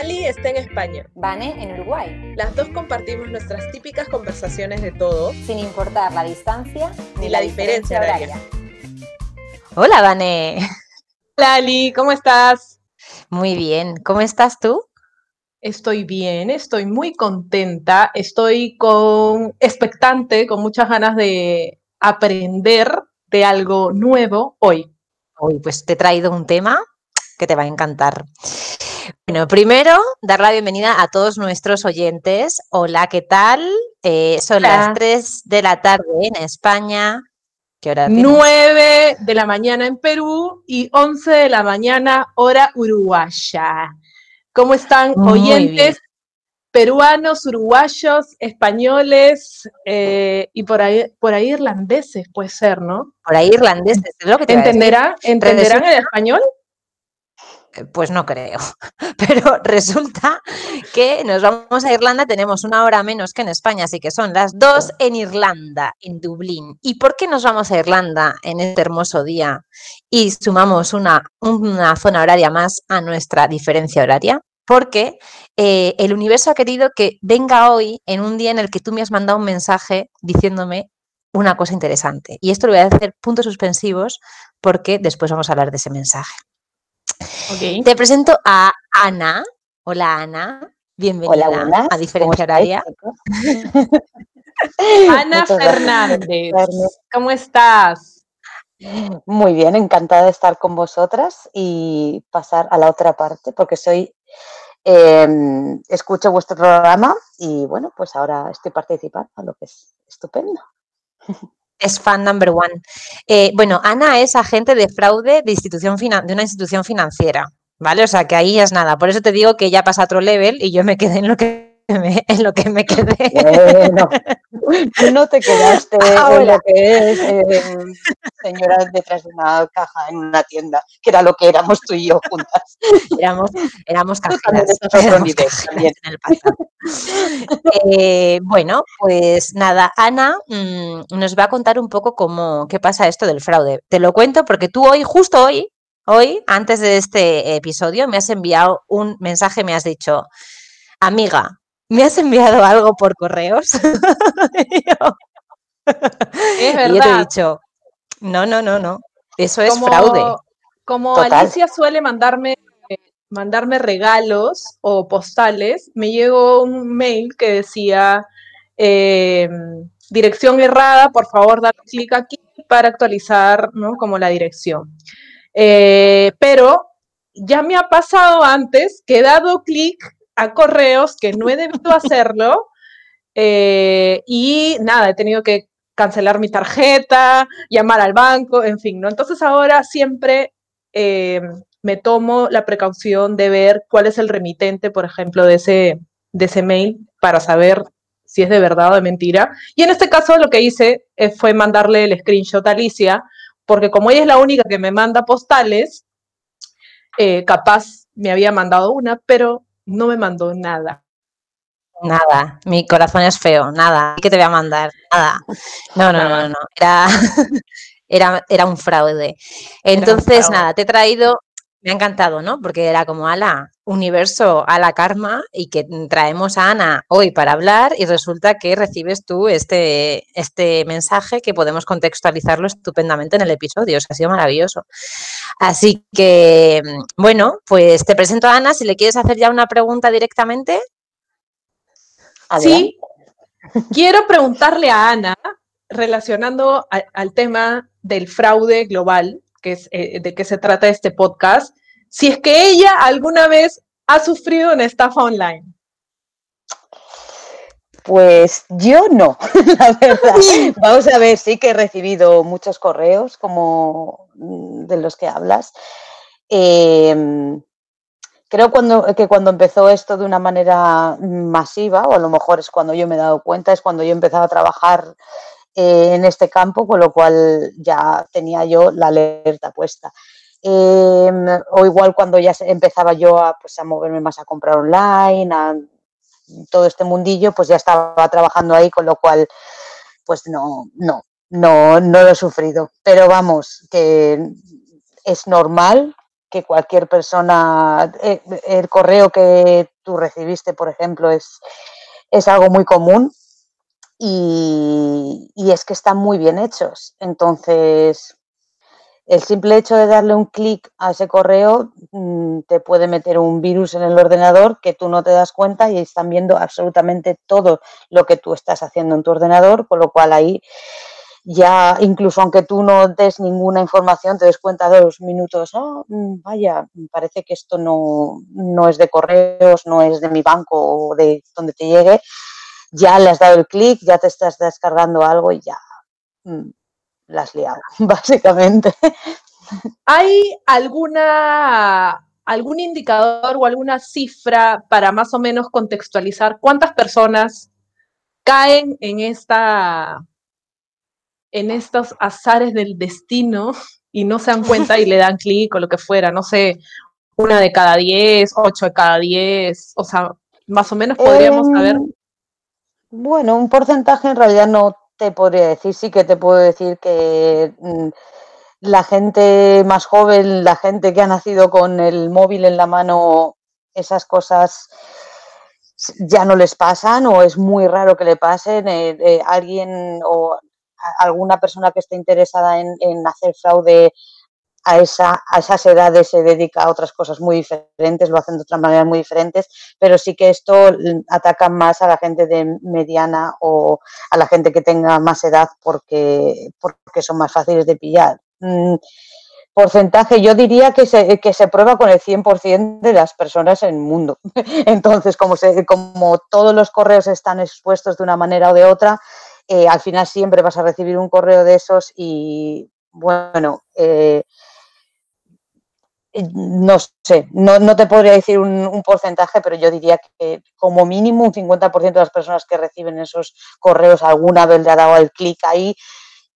Ali está en España. Vane en Uruguay. Las dos compartimos nuestras típicas conversaciones de todo, sin importar la distancia ni la, diferencia, horaria. Hola, Vane. Hola, Ali, ¿cómo estás? Muy bien, ¿cómo estás tú? Estoy bien, estoy muy contenta, estoy con expectante, con muchas ganas de aprender de algo nuevo hoy. Hoy pues te he traído un tema que te va a encantar. Bueno, primero, dar la bienvenida a todos nuestros oyentes. Hola, ¿qué tal? Eh, son las 3 de la tarde en España. ¿Qué hora 9 de la mañana en Perú y 11 de la mañana hora uruguaya. ¿Cómo están oyentes peruanos, uruguayos, españoles eh, y por ahí, por ahí irlandeses, puede ser, ¿no? Por ahí irlandeses, es lo que te ¿Entenderán, ¿entenderán el español? Eh, pues no creo. Pero resulta que nos vamos a Irlanda, tenemos una hora menos que en España, así que son las dos en Irlanda, en Dublín. ¿Y por qué nos vamos a Irlanda en este hermoso día y sumamos una, una zona horaria más a nuestra diferencia horaria? Porque eh, el universo ha querido que venga hoy en un día en el que tú me has mandado un mensaje diciéndome una cosa interesante. Y esto lo voy a hacer puntos suspensivos porque después vamos a hablar de ese mensaje. Te presento a Ana. Hola Ana, bienvenida a Diferencia Horaria. Ana Fernández, ¿cómo estás? Muy bien, encantada de estar con vosotras y pasar a la otra parte, porque soy, em, escucho vuestro programa y bueno, pues ahora estoy participando, lo que es estupendo. Es fan number one. Eh, bueno, Ana es agente de fraude de, institución de una institución financiera, ¿vale? O sea, que ahí es nada. Por eso te digo que ella pasa a otro level y yo me quedé en lo que en lo que me quedé. Bueno, tú no te quedaste en lo que es eh, señora detrás de una caja en una tienda, que era lo que éramos tú y yo juntas. Éramos, éramos cajeras, en el. Eh, bueno, pues nada, Ana mm, nos va a contar un poco cómo, qué pasa esto del fraude. Te lo cuento porque tú hoy, justo hoy, hoy, antes de este episodio, me has enviado un mensaje, me has dicho, amiga, ¿me has enviado algo por correos? es verdad. Y yo te he dicho, no, no, no, no, eso es fraude. Como Alicia suele mandarme, mandarme regalos o postales, me llegó un mail que decía, em, dirección errada, por favor, dar clic aquí para actualizar, ¿no? Como la dirección. Eh, pero ya me ha pasado antes que he dado clic a correos que no he debido hacerlo eh, y nada, he tenido que cancelar mi tarjeta, llamar al banco, en fin, ¿no? Entonces ahora siempre eh, me tomo la precaución de ver cuál es el remitente, por ejemplo, de ese, de ese mail para saber si es de verdad o de mentira. Y en este caso lo que hice eh, fue mandarle el screenshot a Alicia, porque como ella es la única que me manda postales, capaz me había mandado una, pero no me mandó nada. Nada, mi corazón es feo, nada. ¿Qué te voy a mandar? Nada. No, no, no, no. Era, era, era un fraude. Entonces, nada, te he traído me ha encantado, ¿no? Porque era como a la universo, a la karma, y que traemos a Ana hoy para hablar, y resulta que recibes tú este, este mensaje que podemos contextualizarlo estupendamente en el episodio. O sea, ha sido maravilloso. Así que, bueno, pues te presento a Ana. Si le quieres hacer ya una pregunta directamente. Sí, quiero preguntarle a Ana, relacionando al tema del fraude global, que es eh, de qué se trata este podcast, si es que ella alguna vez ha sufrido una estafa online. Pues yo no, la verdad. Vamos a ver, sí que he recibido muchos correos como mm, de los que hablas. Em, creo cuando, que cuando empezó esto de una manera masiva, o a lo mejor es cuando yo me he dado cuenta, es cuando yo he empezado a trabajar eh, en este campo, con lo cual ya tenía yo la alerta puesta. Em, o igual cuando ya empezaba yo a, pues, a moverme más a comprar online, a todo este mundillo, pues ya estaba trabajando ahí, con lo cual, pues no, no, no, no lo he sufrido. Pero vamos, que es normal que cualquier persona, eh, el correo que tú recibiste, por ejemplo, es, es algo muy común y, y, es que están muy bien hechos. Entonces, el simple hecho de darle un clic a ese correo mm, te puede meter un virus en el ordenador que tú no te das cuenta y están viendo absolutamente todo lo que tú estás haciendo en tu ordenador, con lo cual ahí ya incluso aunque tú no des ninguna información, te des cuenta de los minutos, oh, vaya, parece que esto no, no es de correos, no es de mi banco o de donde te llegue, ya le has dado el clic, ya te estás descargando algo y ya mm, la has liado, básicamente. ¿Hay alguna, algún indicador o alguna cifra para más o menos contextualizar cuántas personas caen en esta en estos azares del destino y no se dan cuenta y le dan clic o lo que fuera, no sé, una de cada diez, ocho de cada diez, o sea, más o menos podríamos Em, saber. Bueno, un porcentaje en realidad no te podría decir, sí que te puedo decir que mm, la gente más joven, la gente que ha nacido con el móvil en la mano, esas cosas ya no les pasan o es muy raro que le pasen. eh, eh, alguien o alguna persona que esté interesada en, en hacer fraude a, esa, a esas edades se dedica a otras cosas muy diferentes, lo hacen de otras maneras muy diferentes, pero sí que esto ataca más a la gente de mediana o a la gente que tenga más edad porque, porque son más fáciles de pillar. Mm, porcentaje, yo diría que se, que se prueba con el 100% de las personas en el mundo. Entonces, como, se, como todos los correos están expuestos de una manera o de otra, eh, al final siempre vas a recibir un correo de esos y, bueno, eh, eh, no sé, no, no te podría decir un, un, porcentaje, pero yo diría que como mínimo un 50% de las personas que reciben esos correos alguna vez le ha dado el clic ahí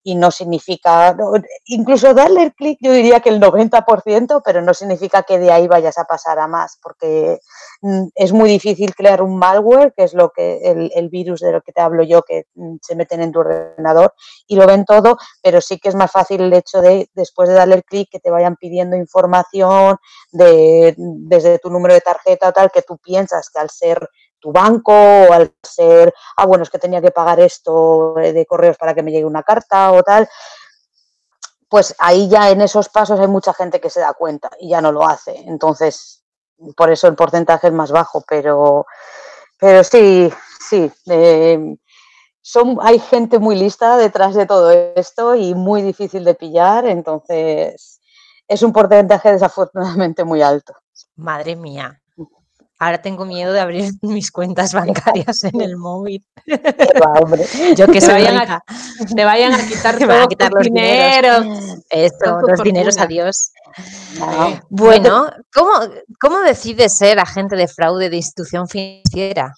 y no significa, incluso darle el clic yo diría que el 90%, pero no significa que de ahí vayas a pasar a más, porque mm, es muy difícil crear un malware, que es lo que el, el virus de lo que te hablo yo, que mm, se meten en tu ordenador y lo ven todo, pero sí que es más fácil el hecho de, después de darle el clic, que te vayan pidiendo información de, desde tu número de tarjeta tal, que tú piensas que al ser tu banco o al ser, ah, bueno, es que tenía que pagar esto de correos para que me llegue una carta o tal, pues ahí ya en esos pasos hay mucha gente que se da cuenta y ya no lo hace. Entonces, por eso el porcentaje es más bajo, pero, pero sí, sí. Eh, son, hay gente muy lista detrás de todo esto y muy difícil de pillar, entonces es un porcentaje desafortunadamente muy alto. Madre mía. Ahora tengo miedo de abrir mis cuentas bancarias en el móvil. Va, hombre. Yo que Te soy vayan, rica. a, te vayan a quitar a los dineros. dineros. Esto, los dineros, adiós. No. Bueno, ¿cómo, ¿cómo decides ser agente de fraude de institución financiera?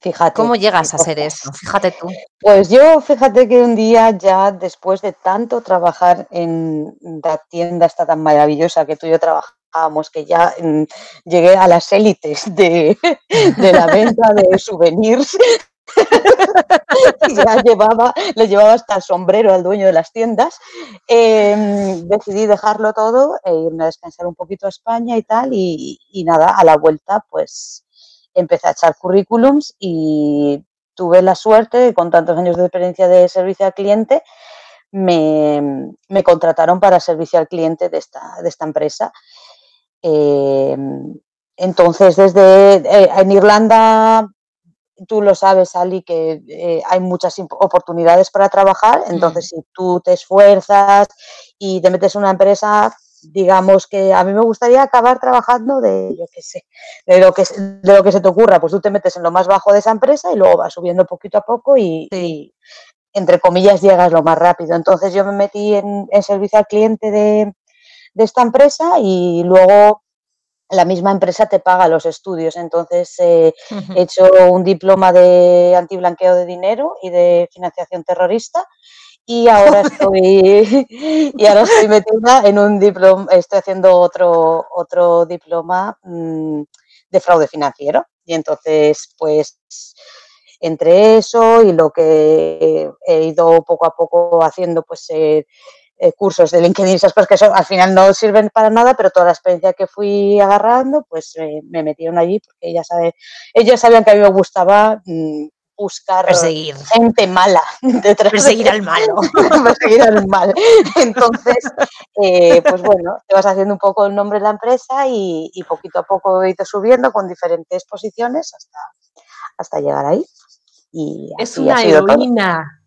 Fíjate. ¿Cómo llegas a ser eso? Fíjate tú. Pues yo, fíjate que un día ya después de tanto trabajar en la tienda esta tan maravillosa que tú y yo trabajábamos, que ya mm, llegué a las élites de, la venta de souvenirs, ya llevaba, le llevaba hasta el sombrero al dueño de las tiendas, eh, decidí dejarlo todo e irme a descansar un poquito a España y tal, y, y nada, a la vuelta pues empecé a echar currículums y tuve la suerte, con tantos años de experiencia de servicio al cliente, me, me contrataron para servicio al cliente de esta, de esta empresa. Eh, entonces, desde eh, en Irlanda, tú lo sabes, Ali, que eh, hay muchas oportunidades para trabajar. Entonces, mm. si tú te esfuerzas y te metes en una empresa, digamos que a mí me gustaría acabar trabajando de, yo qué sé, de lo que, de lo que se te ocurra, pues tú te metes en lo más bajo de esa empresa y luego vas subiendo poquito a poco y, sí. y entre comillas, llegas lo más rápido. Entonces yo me metí en, en servicio al cliente de, de, esta empresa y luego la misma empresa te paga los estudios. Entonces eh, uh -huh. he hecho un diploma de antiblanqueo de dinero y de financiación terrorista y ahora estoy y ahora estoy metida en un diploma, estoy haciendo otro otro diploma mmm, de fraude financiero y entonces pues entre eso y lo que he ido poco a poco haciendo pues eh, eh, cursos de LinkedIn, esas cosas que eso al final no sirven para nada, pero toda la experiencia que fui agarrando, pues me metieron allí porque ella sabe, ellos sabían que a mí me gustaba mm, buscar perseguir. gente mala. perseguir al malo. perseguir al mal. Entonces, eh, pues bueno, te vas haciendo un poco el nombre de la empresa y, poquito a poco he ido subiendo con diferentes posiciones hasta, hasta llegar ahí. Y es una heroína.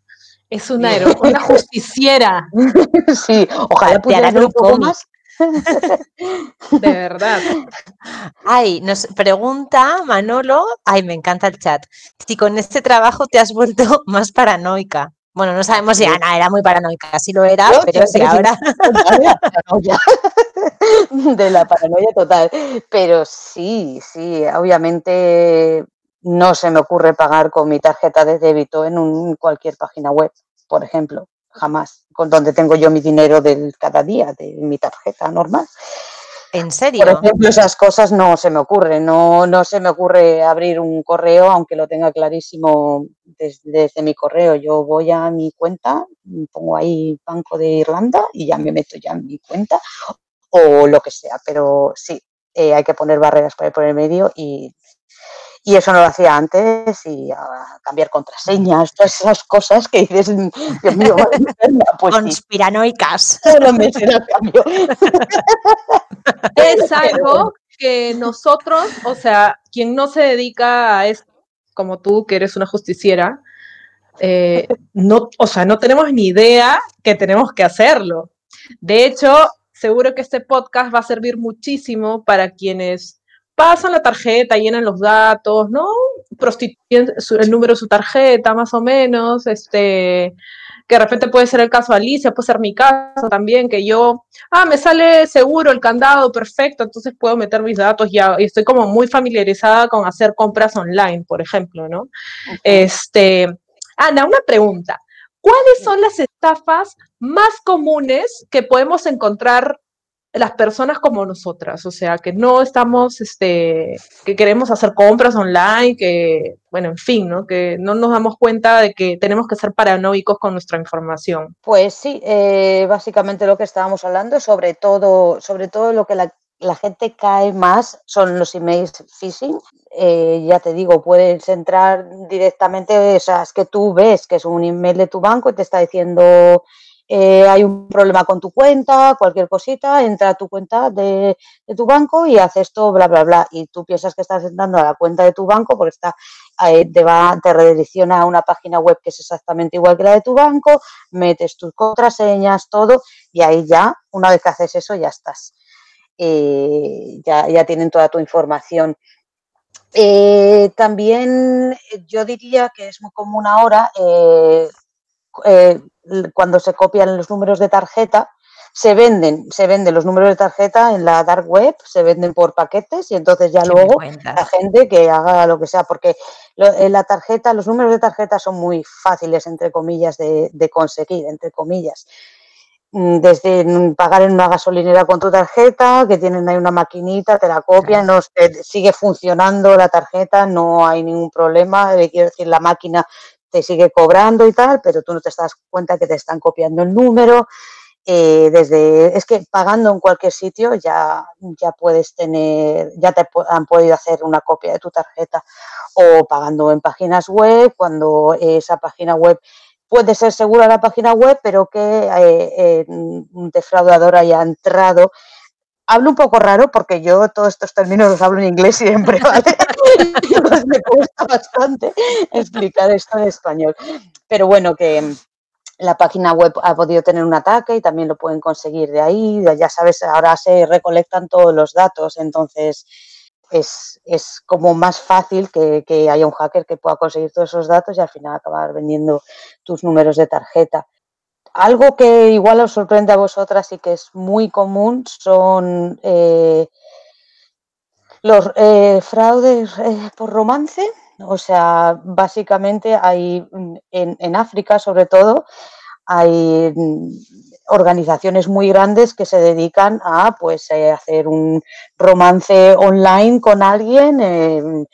Es una, una justiciera. sí, ojalá pudiera un poco más. De verdad. Ay, nos pregunta Manolo, ay, me encanta el chat, si con este trabajo te has vuelto más paranoica. Bueno, no sabemos si Ana era muy paranoica, si lo era, pero si ahora. De la paranoia total. Pero sí, sí, obviamente no se me ocurre pagar con mi tarjeta de débito en un, cualquier página web, por ejemplo jamás, con donde tengo yo mi dinero del cada día, de mi tarjeta normal. ¿En serio? Por ejemplo, esas cosas no se me ocurren, no, no se me ocurre abrir un correo, aunque lo tenga clarísimo desde, mi correo. Yo voy a mi cuenta, pongo ahí Banco de Irlanda y ya me meto ya en mi cuenta o lo que sea, pero sí, eh, hay que poner barreras para ir por el medio y y eso no lo hacía antes y cambiar contraseñas, todas esas cosas que dices, Dios mío, pues conspiranoicas. cambio. Es algo que nosotros, o sea, quien no se dedica a esto, como tú, que eres una justiciera, eh, no, o sea, no tenemos ni idea que tenemos que hacerlo. De hecho, seguro que este podcast va a servir muchísimo para quienes pasan la tarjeta, llenan los datos, ¿no? Prostituyen el número de su tarjeta, más o menos, este, que de repente puede ser el caso de Alicia, puede ser mi caso también, que yo, ah, me sale seguro el candado, perfecto, entonces puedo meter mis datos ya, y estoy como muy familiarizada con hacer compras online, por ejemplo, ¿no? Este, Ana, una pregunta. ¿Cuáles son las estafas más comunes que podemos encontrar las personas como nosotras, o sea, que no estamos, este, que queremos hacer compras online, que, bueno, en fin, ¿no? Que no nos damos cuenta de que tenemos que ser paranoicos con nuestra información. Pues sí, eh, básicamente lo que estábamos hablando, sobre todo, sobre todo lo que la, gente cae más son los emails phishing. Eh, ya te digo, puedes entrar directamente, o sea, es que tú ves que es un email de tu banco y te está diciendo eh, hay un problema con tu cuenta, cualquier cosita, entra a tu cuenta de, tu banco y haces esto, bla, bla, bla. Y tú piensas que estás entrando a la cuenta de tu banco porque está, eh, te, va, te redirecciona a una página web que es exactamente igual que la de tu banco, metes tus contraseñas, todo, y ahí ya, una vez que haces eso, ya estás. Eh, ya, ya tienen toda tu información. también yo diría que es muy común ahora cuando se copian los números de tarjeta, se venden, se venden los números de tarjeta en la dark web, se venden por paquetes y entonces ya luego la gente que haga lo que sea, porque en la tarjeta, los números de tarjeta son muy fáciles, entre comillas, de, conseguir, entre comillas. Mm, desde pagar en una gasolinera con tu tarjeta, que tienen ahí una maquinita, te la copian, no, sigue funcionando la tarjeta, no hay ningún problema, eh, quiero decir, la máquina te sigue cobrando y tal, pero tú no te das cuenta que te están copiando el número. Eh, desde es que pagando en cualquier sitio ya, ya puedes tener, ya te han podido hacer una copia de tu tarjeta o pagando en páginas web, cuando esa página web puede ser segura la página web, pero que eh, un defraudador haya entrado hablo un poco raro porque yo todos estos términos los hablo en inglés siempre, ¿vale? Me cuesta bastante explicar esto en español. Pero bueno, que la página web ha podido tener un ataque y también lo pueden conseguir de ahí. Ya sabes, ahora se recolectan todos los datos, entonces es, como más fácil que, que, haya un hacker que pueda conseguir todos esos datos y al final acabar vendiendo tus números de tarjeta. Algo que igual os sorprende a vosotras y que es muy común son eh, los eh, fraudes eh, por romance. O sea, básicamente hay en, África, sobre todo, hay organizaciones muy grandes que se dedican a pues eh, hacer un romance online con alguien, eh,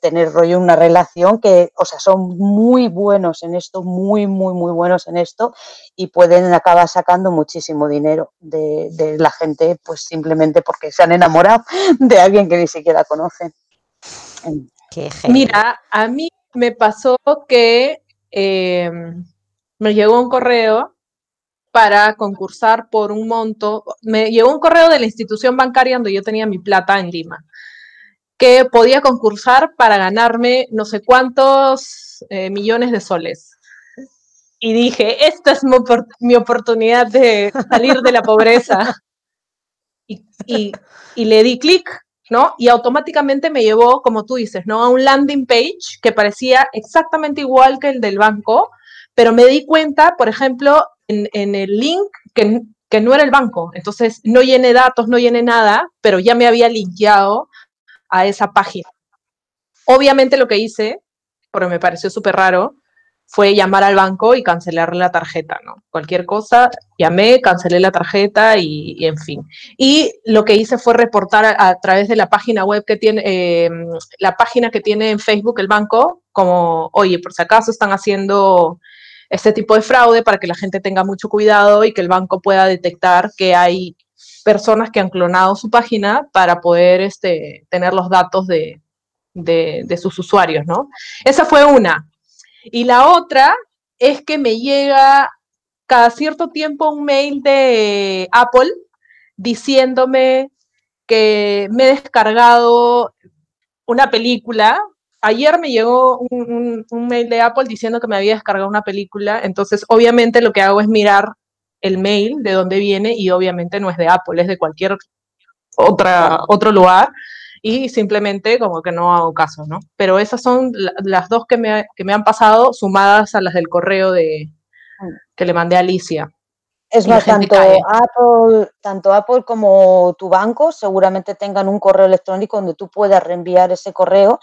tener rollo una relación que, o sea, son muy buenos en esto, muy, muy, muy buenos en esto y pueden acabar sacando muchísimo dinero de, de la gente, pues simplemente porque se han enamorado de alguien que ni siquiera conocen. Mira, a mí me pasó que em, me llegó un correo para concursar por un monto, me llegó un correo de la institución bancaria donde yo tenía mi plata en Lima, que podía concursar para ganarme no sé cuántos eh, millones de soles. Y dije, esta es mi, oportunidad de salir de la pobreza. y le di clic ¿no? Y automáticamente me llevó, como tú dices, ¿no? A un landing page que parecía exactamente igual que el del banco, pero me di cuenta, por ejemplo, en, el link que, que, no era el banco. Entonces, no llené datos, no llené nada, pero ya me había linkeado a esa página. Obviamente lo que hice, pero me pareció súper raro, fue llamar al banco y cancelarle la tarjeta, ¿no? Cualquier cosa, llamé, cancelé la tarjeta y, en fin. Y lo que hice fue reportar a, través de la página web que tiene, em, la página que tiene en Facebook el banco, como, oye, por si acaso están haciendo este tipo de fraude para que la gente tenga mucho cuidado y que el banco pueda detectar que hay personas que han clonado su página para poder este, tener los datos de, de, de sus usuarios, ¿no? Esa fue una. Y la otra es que me llega cada cierto tiempo un mail de Apple diciéndome que me he descargado una película. Ayer me llegó un, mail de Apple diciendo que me había descargado una película, entonces obviamente lo que hago es mirar el mail de dónde viene y obviamente no es de Apple, es de cualquier otra, otro lugar y simplemente como que no hago caso, ¿no? Pero esas son las dos que me, que me, han pasado sumadas a las del correo de, que le mandé a Alicia. Es más, tanto Apple, tanto Apple como tu banco seguramente tengan un correo electrónico donde tú puedas reenviar ese correo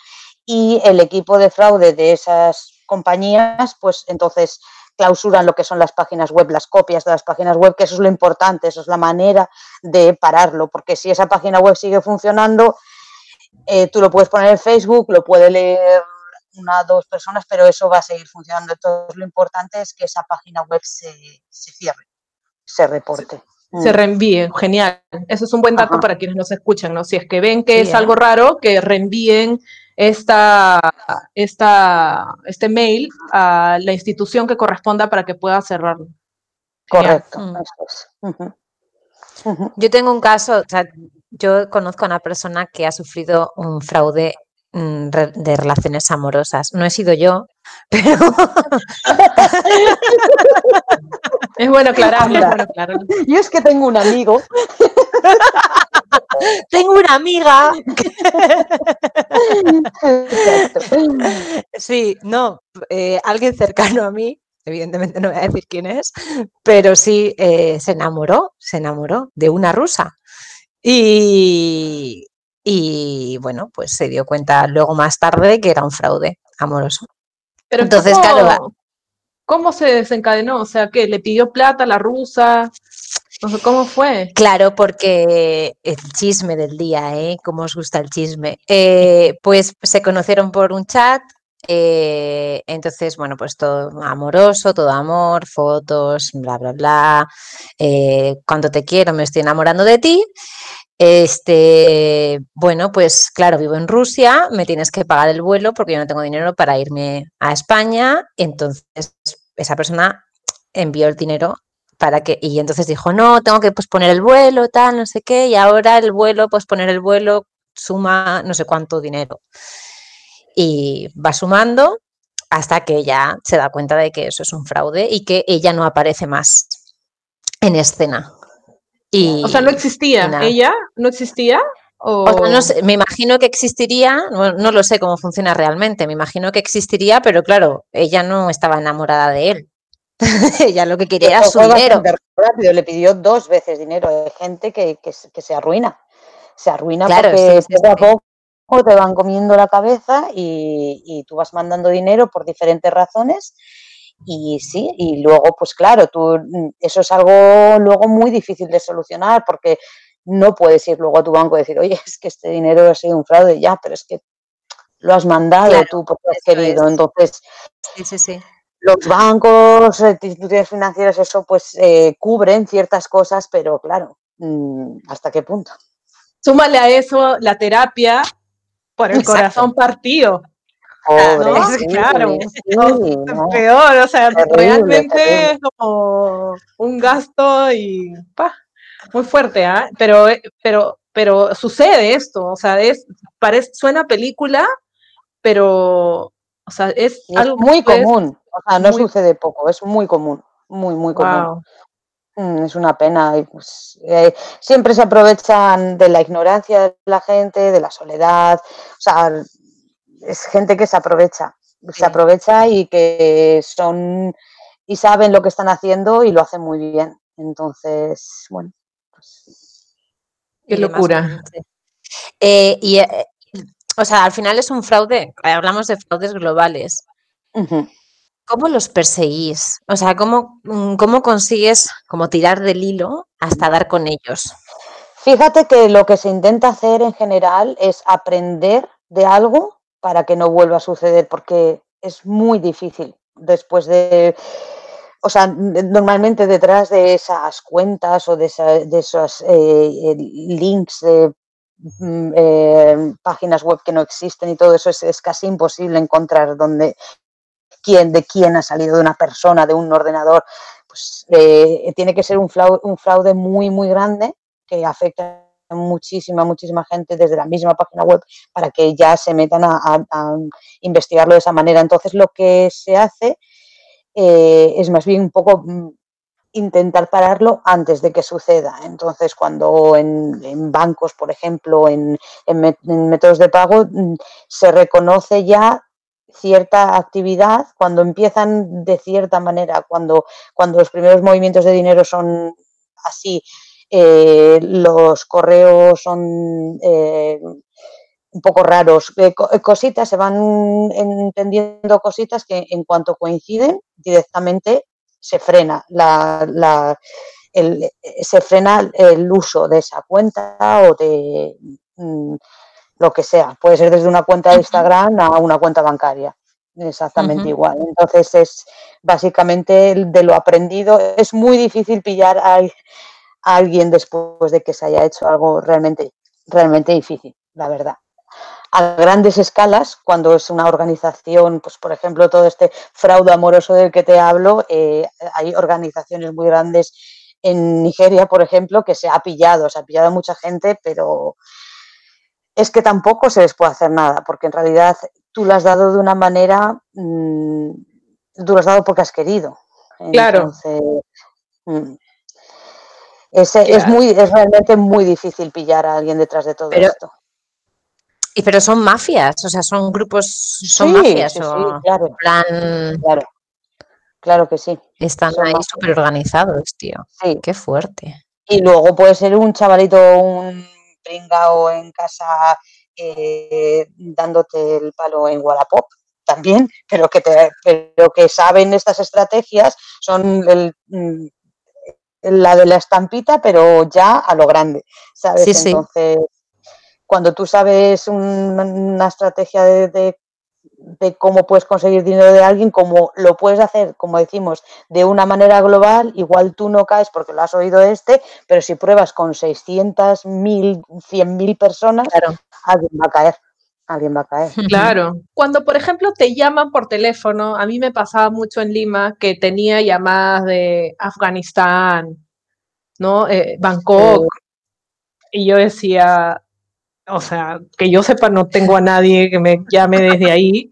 y el equipo de fraude de esas compañías, pues entonces clausuran lo que son las páginas web, las copias de las páginas web, que eso es lo importante, eso es la manera de pararlo, porque si esa página web sigue funcionando, eh, tú lo puedes poner en Facebook, lo puede leer una o dos personas, pero eso va a seguir funcionando. Entonces, lo importante es que esa página web se, cierre, se reporte. Se mm. reenvíe, genial. Eso es un buen dato para quienes nos escuchan, ¿no? Si es que ven que es algo raro, que reenvíen esta, esta, este mail a la institución que corresponda para que pueda cerrarlo. Correcto. Mm. Yo tengo un caso, o sea, yo conozco a una persona que ha sufrido un fraude mm, de relaciones amorosas. No he sido yo, pero... es bueno aclararlo, Yo es que tengo un amigo. tengo una amiga. sí, no, eh, alguien cercano a mí evidentemente no voy a decir quién es, pero sí eh, se enamoró, se enamoró de una rusa. Y, y, bueno, pues se dio cuenta luego más tarde que era un fraude amoroso. Pero entonces, ¿cómo, claro. ¿Cómo se desencadenó? O sea, que le pidió plata a la rusa. ¿Cómo fue? Claro, porque el chisme del día, ¿eh? ¿Cómo os gusta el chisme? Eh, pues se conocieron por un chat, eh, entonces, bueno, pues todo amoroso, todo amor, fotos, bla, bla, bla. Eh, cuando te quiero, me estoy enamorando de ti. Este, bueno, pues claro, vivo en Rusia, me tienes que pagar el vuelo porque yo no tengo dinero para irme a España. Entonces, esa persona envió el dinero para que, y entonces dijo, no, tengo que posponer el vuelo, tal, no sé qué, y ahora el vuelo, posponer el vuelo, suma no sé cuánto dinero y va sumando hasta que ella se da cuenta de que eso es un fraude y que ella no aparece más en escena. Y, o sea, no existía. ¿Ella no existía? O... no me imagino que existiría, no, lo sé cómo funciona realmente, me imagino que existiría, pero claro, ella no estaba enamorada de él. ella lo que quería era su dinero. Rápido, le pidió dos veces dinero. de gente que, que, se arruina. Se arruina porque poco o te van comiendo la cabeza y, tú vas mandando dinero por diferentes razones Y sí, y luego, pues claro, tú, mm, eso es algo luego muy difícil de solucionar porque no puedes ir luego a tu banco y decir, oye, es que este dinero ha sido un fraude, ya, pero es que lo has mandado tú porque has querido. Entonces, sí, sí, sí. Los bancos, instituciones financieras, eso pues eh, cubren ciertas cosas, pero claro, mm, ¿hasta qué punto? Súmale a eso la terapia por el corazón partido. claro, peor, o sea, realmente es como un gasto y muy fuerte, ¿ah? Pero, pero, pero sucede esto, o sea, es, parece, suena película, pero, o sea, es, algo muy común, o sea, no sucede poco, es muy común, muy, muy común. Mm, es una pena. Pues, eh, siempre se aprovechan de la ignorancia de la gente, de la soledad. O sea, es gente que se aprovecha. Se aprovecha y que son y saben lo que están haciendo y lo hacen muy bien. Entonces, bueno. Pues, Qué locura. Eh, y, eh, o sea, al final es un fraude. Hablamos de fraudes globales. ¿Cómo los perseguís? O sea, ¿cómo, mm, ¿cómo consigues como tirar del hilo hasta dar con ellos? Fíjate que lo que se intenta hacer en general es aprender de algo para que no vuelva a suceder, porque es muy difícil después de... O sea, normalmente detrás de esas cuentas o de, esos eh, links de mm, eh, páginas web que no existen y todo eso es, casi imposible encontrar donde de quién ha salido de una persona, de un ordenador, pues eh, tiene que ser un fraude, un fraude muy, muy grande que afecta a muchísima, muchísima gente desde la misma página web para que ya se metan a, investigarlo de esa manera. Entonces, lo que se hace eh, es más bien un poco mm, intentar pararlo antes de que suceda. Entonces, cuando en, bancos, por ejemplo, en, en, métodos de pago, mm, se reconoce ya cierta actividad, cuando empiezan de cierta manera, cuando, cuando los primeros movimientos de dinero son así, eh, los correos son eh, un poco raros, eh, cositas, se van entendiendo cositas que en cuanto coinciden directamente se frena la, el, se frena el uso de esa cuenta o de mm, lo que sea. Puede ser desde una cuenta de Instagram a una cuenta bancaria. Exactamente igual. Entonces es básicamente de lo aprendido. Es muy difícil pillar a, alguien después de que se haya hecho algo realmente, realmente difícil, la verdad. A grandes escalas, cuando es una organización, pues por ejemplo, todo este fraude amoroso del que te hablo, eh, hay organizaciones muy grandes en Nigeria, por ejemplo, que se ha pillado, se ha pillado a mucha gente, pero es que tampoco se les puede hacer nada, porque en realidad tú lo has dado de una manera, mm, tú lo has dado porque has querido. Claro. Mm, es, muy, es realmente muy difícil pillar a alguien detrás de todo esto. Y pero son mafias, o sea, son grupos, son mafias sí, claro. claro. Claro que sí. Están ahí súper organizados, tío. Sí. Qué fuerte. Y luego puede ser un chavalito, un pringao en casa eh, dándote el palo en Wallapop también, pero que, te, pero que saben estas estrategias, son el, mm, la de la estampita, pero ya a lo grande, ¿sabes? Entonces, cuando tú sabes una estrategia de, de cómo puedes conseguir dinero de alguien, como lo puedes hacer, como decimos, de una manera global, igual tú no caes porque lo has oído este, pero si pruebas con 600, 1000, 100 mil personas, alguien va a caer. Alguien va a caer. Claro. Cuando, por ejemplo, te llaman por teléfono, a mí me pasaba mucho en Lima que tenía llamadas de Afganistán, ¿no? Eh, Bangkok. Y yo decía, o sea, que yo sepa, no tengo a nadie que me llame desde ahí.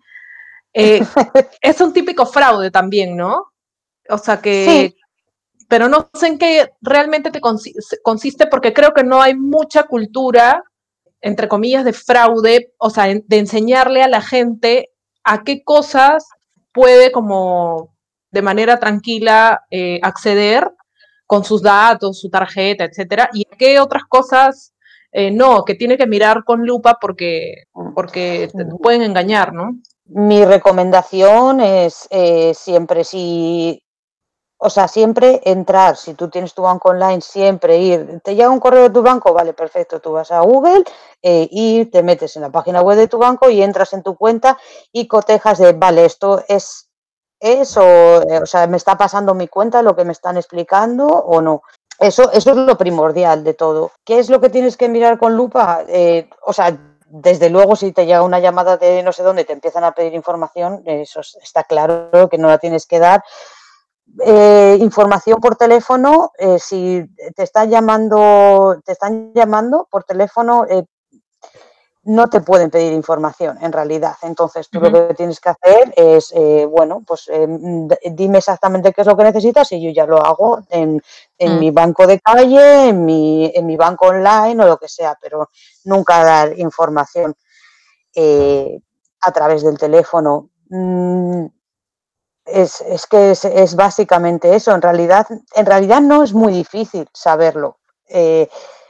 Eh, es un típico fraude también, ¿no? O sea que, pero no sé en qué realmente te consiste porque creo que no hay mucha cultura, entre comillas, de fraude, o sea, de enseñarle a la gente a qué cosas puede como de manera tranquila eh, acceder con sus datos, su tarjeta, etcétera, y a qué otras cosas eh, no, que tiene que mirar con lupa porque, porque te pueden engañar, ¿no? Mi recomendación es eh, siempre si o sea, siempre entrar, si tú tienes tu banco online, siempre ir, te llega un correo de tu banco, vale, perfecto, tú vas a Google eh, y te metes en la página web de tu banco y entras en tu cuenta y cotejas de, vale, esto es eso, eh, o sea, me está pasando mi cuenta, lo que me están explicando o no. Eso, eso es lo primordial de todo. ¿Qué es lo que tienes que mirar con lupa? Eh, o sea, desde luego, si te llega una llamada de no sé dónde te empiezan a pedir información, eso está claro que no la tienes que dar. Eh, información por teléfono, eh, si te están llamando, te están llamando por teléfono, eh, no te pueden pedir información en realidad. Entonces, tú lo que tienes que hacer es, bueno, pues dime exactamente qué es lo que necesitas y yo ya lo hago en, en mm. mi banco de calle, en mi, en mi banco online o lo que sea, pero nunca dar información a través del teléfono. Mm, es, es que es, es, básicamente eso. En realidad, en realidad no es muy difícil saberlo.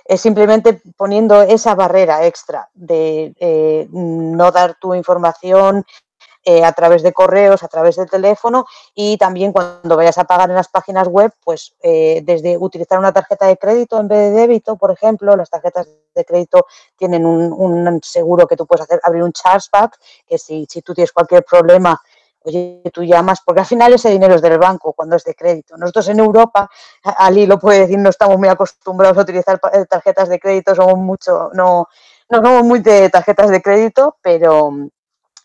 Eh, es simplemente poniendo esa barrera extra de eh, no dar tu información eh, a través de correos, a través de teléfono y también cuando vayas a pagar en las páginas web, pues desde utilizar una tarjeta de crédito en vez de débito, por ejemplo, las tarjetas de crédito tienen un, un seguro que tú puedes hacer, abrir un chargeback, que si, si tú tienes cualquier problema oye, tú llamas, porque al final ese dinero es del banco cuando es de crédito. Nosotros en Europa, Ali lo puede decir, no estamos muy acostumbrados a utilizar eh, tarjetas de crédito, somos mucho, no, no somos muy de tarjetas de crédito, pero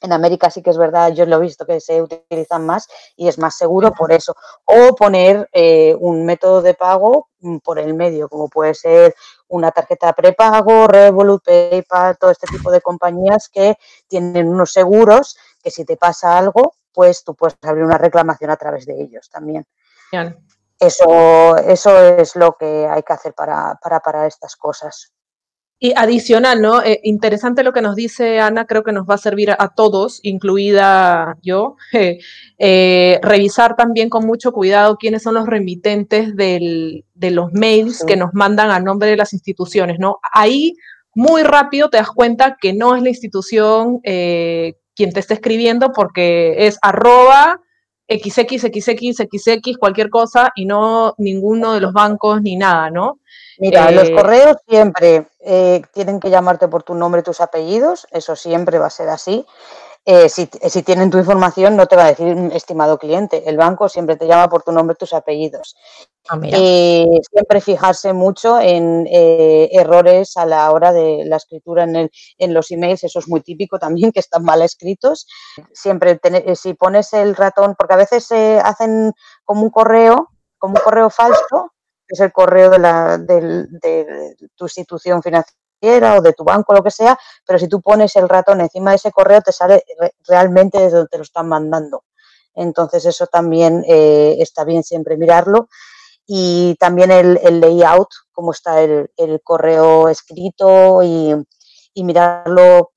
en América sí que es verdad, yo lo he visto que se utilizan más y es más seguro por eso. O poner eh, un método de pago mm, por el medio, como puede ser una tarjeta prepago, Revolut, PayPal, todo este tipo de compañías que tienen unos seguros que si te pasa algo, pues tú puedes abrir una reclamación a través de ellos también. Eso, eso es lo que hay que hacer para, para, estas cosas. Y adicional, ¿no? Eh, interesante lo que nos dice Ana, creo que nos va a servir a, todos, incluida yo, eh, revisar también con mucho cuidado quiénes son los remitentes de los mails que nos mandan a nombre de las instituciones, ¿no? Ahí muy rápido te das cuenta que no es la institución eh, quien te está escribiendo porque es arroba xxxxx, cualquier cosa y no ninguno de los bancos ni nada, ¿no? Mira, los eh, correos siempre eh, tienen que llamarte por tu nombre y tus apellidos, eso siempre va a ser así. Eh, si, si, tienen tu información, no te va a decir estimado cliente. El banco siempre te llama por tu nombre tus apellidos. Ah, eh, siempre fijarse mucho en eh, errores a la hora de la escritura en, el, en, los emails, eso es muy típico también, que están mal escritos. Siempre si pones el ratón, porque a veces se hacen como un correo, como un correo falso, que es el correo de, la, de tu institución financiera o de tu banco, lo que sea, pero si tú pones el ratón encima de ese correo te sale realmente desde donde te lo están mandando. Entonces eso también eh, está bien siempre mirarlo. Y también el, layout, cómo está el, correo escrito y, mirarlo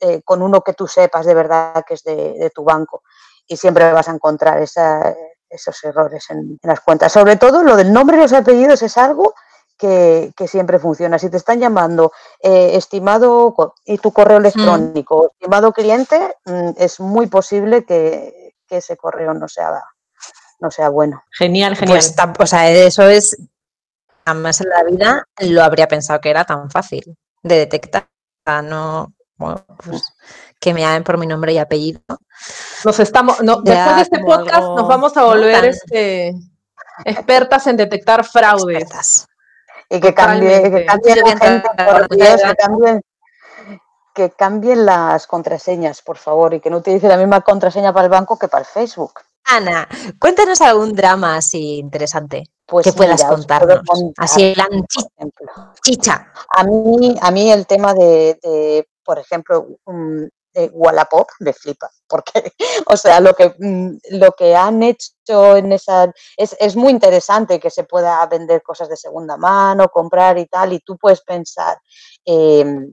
eh, con uno que tú sepas de verdad que es de, tu banco. Y siempre vas a encontrar esos errores en, en, las cuentas. Sobre todo lo del nombre y los apellidos es algo que, siempre funciona. Si te están llamando eh, estimado y tu correo mm. electrónico, estimado cliente, mm, es muy posible que, ese correo no sea, no sea bueno. Genial, genial. Pues, o sea, eso es, además en la vida lo habría pensado que era tan fácil de detectar. No, bueno, pues que me llamen por mi nombre y apellido. Nos estamos, después de este podcast nos vamos a volver este, expertas en detectar fraudes y que cambie, que cambie la gente, que cambien, que cambien las contraseñas, por favor, y que no utilice la misma contraseña para el banco que para el Facebook. Ana, cuéntanos algún drama así interesante pues que puedas contarnos. así el chicha. A mí, a mí el tema de, por ejemplo, un, de Wallapop me flipa, porque, o sea, lo que, mm, lo que han hecho en esa, es, es, muy interesante que se pueda vender cosas de segunda mano, comprar y tal, y tú puedes pensar, em,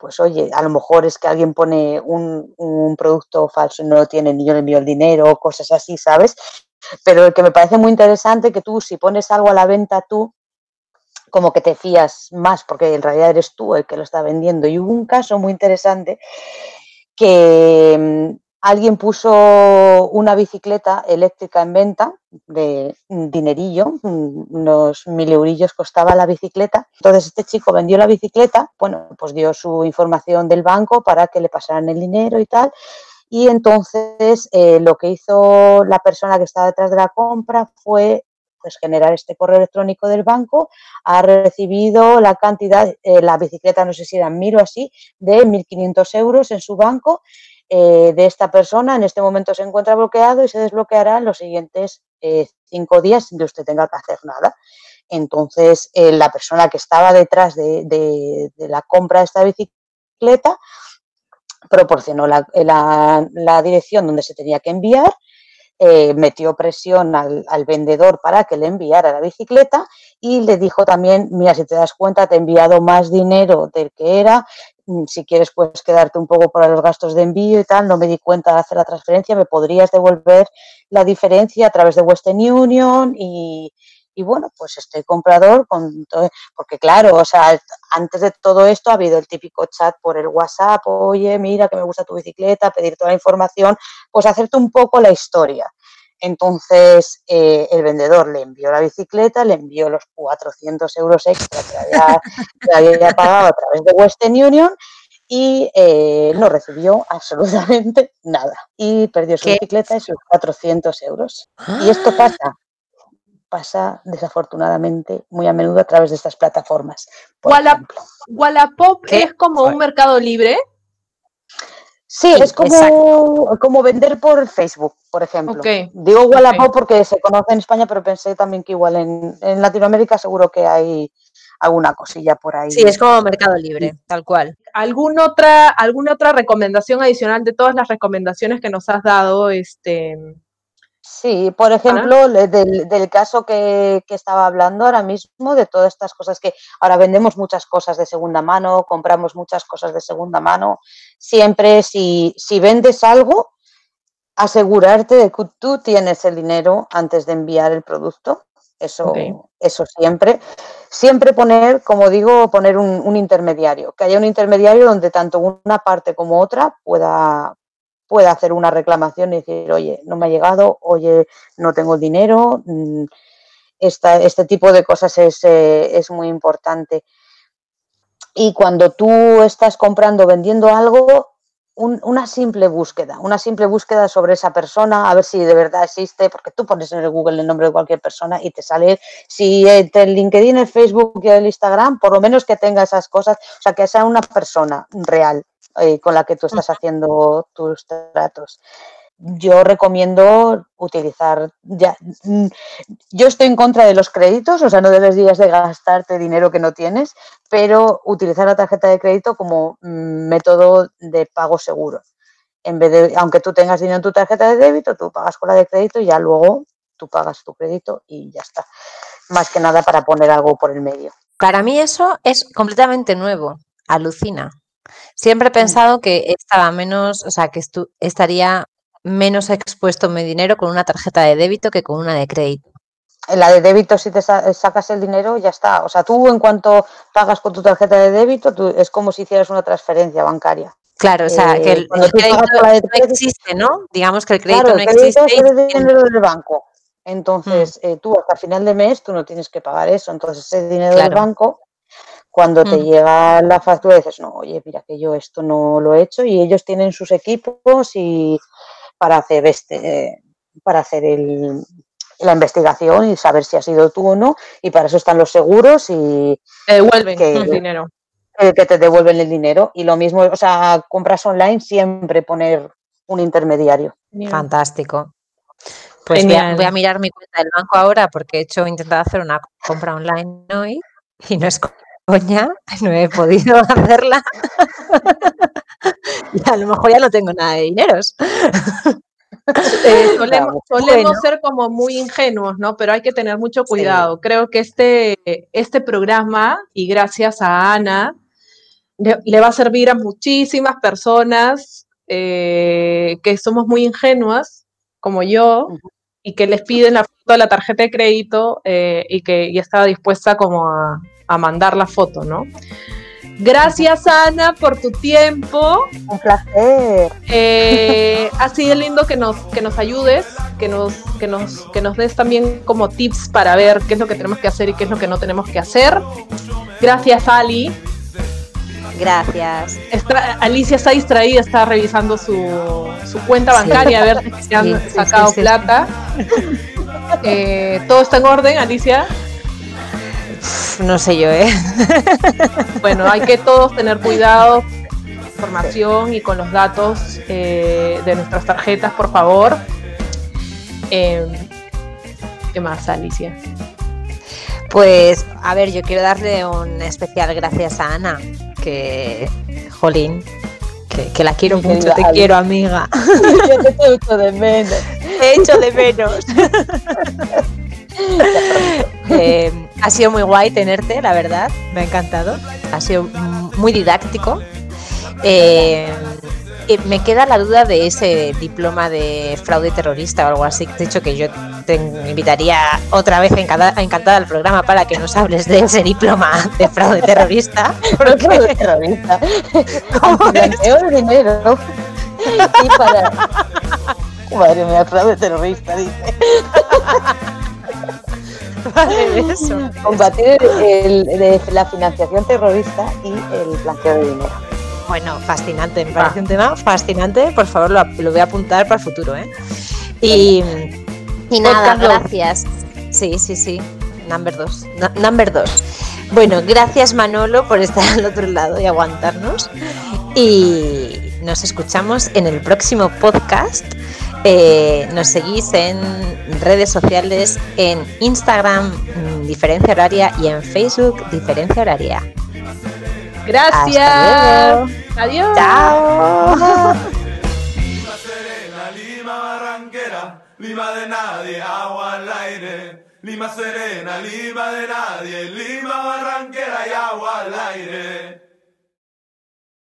pues oye, a lo mejor es que alguien pone un, producto falso y no lo tiene ni yo le envío el dinero, cosas así, ¿sabes? Pero el que me parece muy interesante que tú, si pones algo a la venta tú, como que te fías más, porque en realidad eres tú el que lo está vendiendo. Y hubo un caso muy interesante que, alguien puso una bicicleta eléctrica en venta de dinerillo, unos mil eurillos costaba la bicicleta. Entonces este chico vendió la bicicleta, bueno, pues dio su información del banco para que le pasaran el dinero y tal. Y entonces eh, lo que hizo la persona que estaba detrás de la compra fue pues generar este correo electrónico del banco, ha recibido la cantidad, eh, la bicicleta no sé si eran mil o así, de 1.500 euros en su banco eh, de esta persona. En este momento se encuentra bloqueado y se desbloqueará en los siguientes cinco días sin que usted tenga que hacer nada. Entonces, la persona que estaba detrás de, la compra de esta bicicleta proporcionó la, dirección donde se tenía que enviar, eh, metió presión al, al, vendedor para que le enviara la bicicleta y le dijo también, mira, si te das cuenta, te he enviado más dinero del que era, mm, si quieres puedes quedarte un poco para los gastos de envío y tal, no me di cuenta de hacer la transferencia, me podrías devolver la diferencia a través de Western Union y, y bueno, pues este comprador, con porque claro, o sea, antes de todo esto ha habido el típico chat por el WhatsApp, oye, mira que me gusta tu bicicleta, pedir toda la información, pues hacerte un poco la historia. Entonces, eh, el vendedor le envió la bicicleta, le envió los 400 euros extra que había, pagado a través de Western Union y eh, no recibió absolutamente nada. Y perdió su bicicleta y sus 400 euros. Y esto pasa pasa desafortunadamente muy a menudo a través de estas plataformas. Wallapop, es como un mercado libre. Sí, es como, como vender por Facebook, por ejemplo. Digo Wallapop porque se conoce en España, pero pensé también que igual en, en, Latinoamérica seguro que hay alguna cosilla por ahí. Sí, es como Mercado Libre, tal cual. ¿Alguna otra, ¿Alguna otra recomendación adicional de todas las recomendaciones que nos has dado? Este, Sí, por ejemplo, del, caso que, estaba hablando ahora mismo, de todas estas cosas que ahora vendemos muchas cosas de segunda mano, compramos muchas cosas de segunda mano, siempre si, si vendes algo, asegurarte de que tú tienes el dinero antes de enviar el producto, eso, eso siempre. Siempre poner, como digo, poner un, un intermediario, que haya un intermediario donde tanto una parte como otra pueda, pueda hacer una reclamación y decir, oye, no me ha llegado, oye, no tengo dinero. Mm, este tipo de cosas es, eh, es muy importante. Y cuando tú estás comprando, vendiendo algo, una simple búsqueda, una simple búsqueda sobre esa persona, a ver si de verdad existe, porque tú pones en el Google el nombre de cualquier persona y te sale, si el LinkedIn, el Facebook y el Instagram, por lo menos que tenga esas cosas, o sea, que sea una persona real. Eh, con la que tú estás haciendo tus tratos. Yo recomiendo utilizar, ya, mm, yo estoy en contra de los créditos, o sea, no deberías de gastarte dinero que no tienes, pero utilizar la tarjeta de crédito como mm, método de pago seguro. En vez de, aunque tú tengas dinero en tu tarjeta de débito, tú pagas con la de crédito y ya luego tú pagas tu crédito y ya está. Más que nada para poner algo por el medio. Para mí eso es completamente nuevo, alucina. Siempre he pensado que estaba menos, o sea, que estaría menos expuesto mi dinero con una tarjeta de débito que con una de crédito. La de débito, si te sacas el dinero, ya está. O sea, tú en cuanto pagas con tu tarjeta de débito, tú, es como si hicieras una transferencia bancaria. Claro, o sea, que el, eh, crédito no existe, ¿no? Digamos que el crédito no existe. Es el dinero del banco. Entonces, mm. eh, tú hasta final de mes, tú no tienes que pagar eso. Entonces, ese dinero del banco cuando te llega la factura dices, no, oye, mira que yo esto no lo he hecho y ellos tienen sus equipos y para hacer este, para hacer el, la investigación y saber si ha sido tú o no y para eso están los seguros y devuelven el dinero. que te devuelven el dinero y lo mismo, o sea, compras online siempre poner un intermediario. Fantástico. Pues voy a, voy a, mirar mi cuenta del banco ahora porque he hecho intentado hacer una compra online hoy y no es coña, no he podido hacerla. y a lo mejor ya no tengo nada de dineros. Eh, solemos, ser como muy ingenuos, ¿no? Pero hay que tener mucho cuidado. Creo que este, este programa, y gracias a Ana, le, va a servir a muchísimas personas eh, que somos muy ingenuas, como yo, y que les piden la foto de la tarjeta de crédito eh, y que ya estaba dispuesta como a, a mandar la foto, ¿no? Gracias, Ana, por tu tiempo. Un placer. Eh, ha sido lindo que nos, que nos ayudes, que nos, que, nos, que nos des también como tips para ver qué es lo que tenemos que hacer y qué es lo que no tenemos que hacer. Gracias, Ali. Gracias. Alicia está distraída, está revisando su, su cuenta bancaria a ver si han sacado plata. Eh, ¿Todo está en orden, Alicia? No sé yo, ¿eh? Bueno, hay que todos tener cuidado información y con los datos eh, de nuestras tarjetas, por favor. Em, ¿Qué más, Alicia? Pues, a ver, yo quiero darle un especial gracias a Ana, que, jolín, que, la quiero mucho, te quiero, amiga. Yo te echo de menos. Te echo de menos. Eh, ha sido muy guay tenerte, la verdad, me ha encantado. Ha sido muy didáctico. Eh, eh, me queda la duda de ese diploma de fraude terrorista o algo así. De hecho, que yo te invitaría otra vez encantada, al programa para que nos hables de ese diploma de fraude terrorista. Fraude terrorista. Blanqueo de dinero. Y para... Madre mía, fraude terrorista, dice. Vale, eso. Combatir el, la financiación terrorista y el blanqueo de dinero. Bueno, fascinante, me parece un tema fascinante. Por favor, lo, voy a apuntar para el futuro, ¿eh? Y, nada, gracias. Sí, sí, sí. Number 2. number 2. Bueno, gracias Manolo por estar al otro lado y aguantarnos. Y nos escuchamos en el próximo podcast. Eh, nos seguís en redes sociales, en Instagram mm, Diferencia Horaria y en Facebook Diferencia Horaria. Gracias. Adiós. Chao. Lima Serena, Lima Barranquera, Lima de nadie, agua al aire. Lima Serena, Lima de nadie, Lima Barranquera y agua al aire.